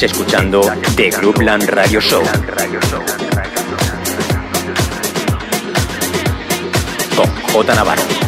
Escuchando The Groupland Radio Show. Con J Navarro.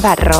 Navarro.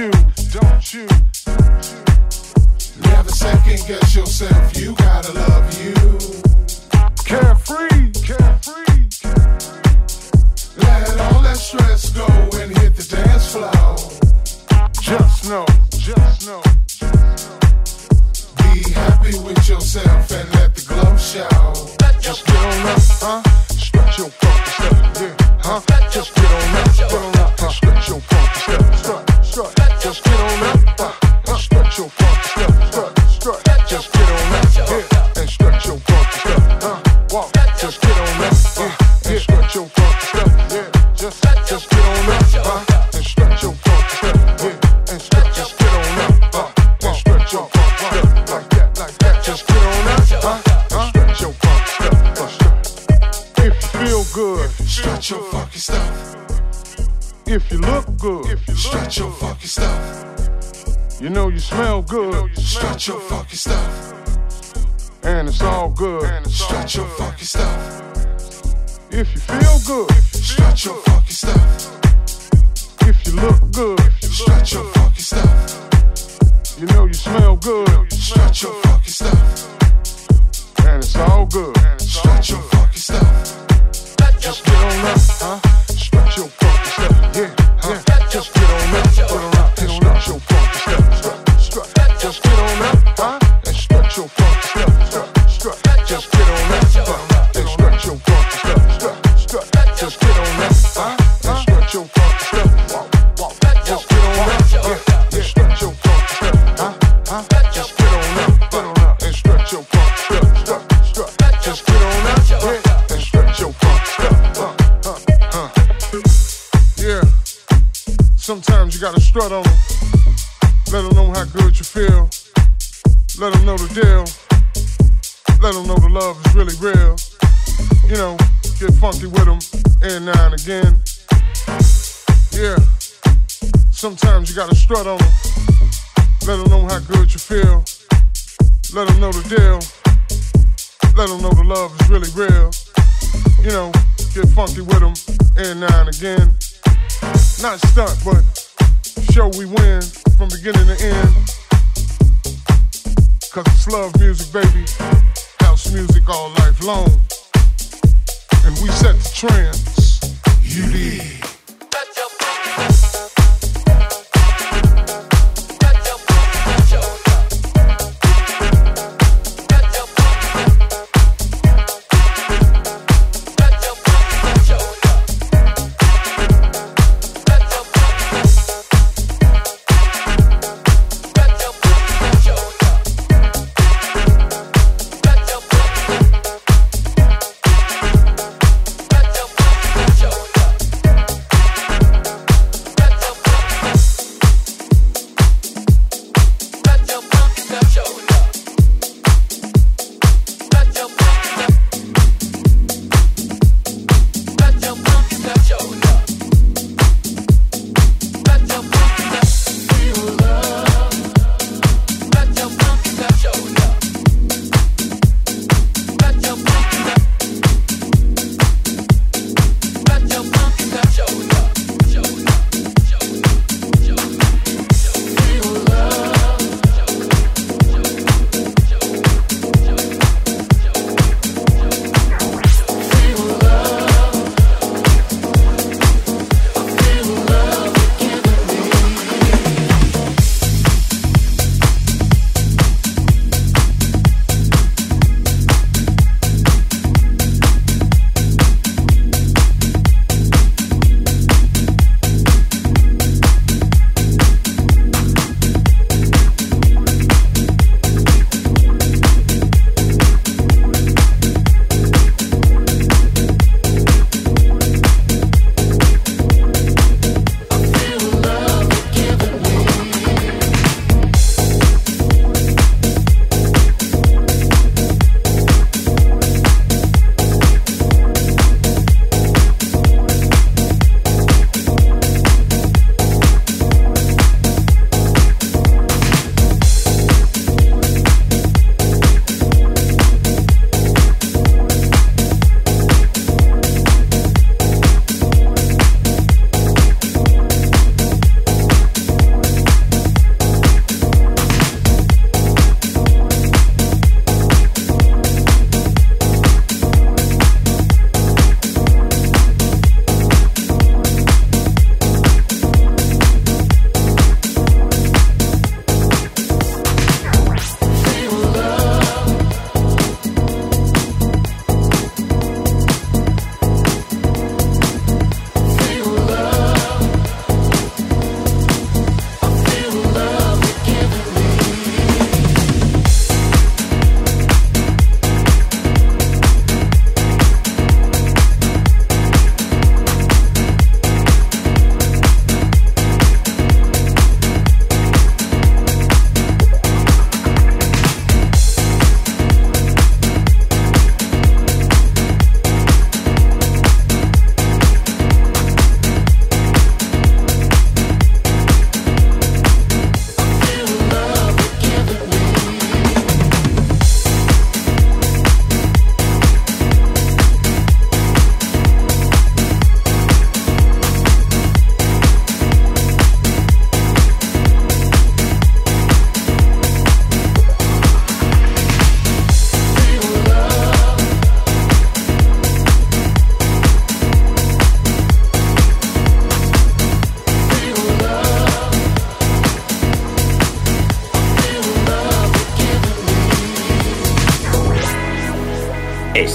You, don't you. Never second guess yourself, you gotta love you. Carefree, carefree. Let all that stress go and hit the dance floor. Just know, just know. Be happy with yourself and let the glow show. Just get on up, huh? Stretch your funky step, yeah, huh? Just get on up, Just get on up, You know you smell good, stretch your funky stuff. And it's all good, stretch your funky stuff. If you feel good, stretch your funky stuff. If you look good, stretch your funky stuff. You know you smell good, stretch your funky stuff. And it's all good, stretch your funky stuff. Just get on up, huh? Stretch your funky step, yeah, You gotta strut on them. Let them know how good you feel. Let them know the deal. Let them know the love is really real. You know, get funky with them every now and again. Yeah. Sometimes you gotta strut on them. Let them know how good you feel. Let them know the deal. Let them know the love is really real. You know, get funky with them every now and again. Not stunt, but show we win from beginning to end. Cause it's love music, baby. House music all life long. And we set the trends. You did.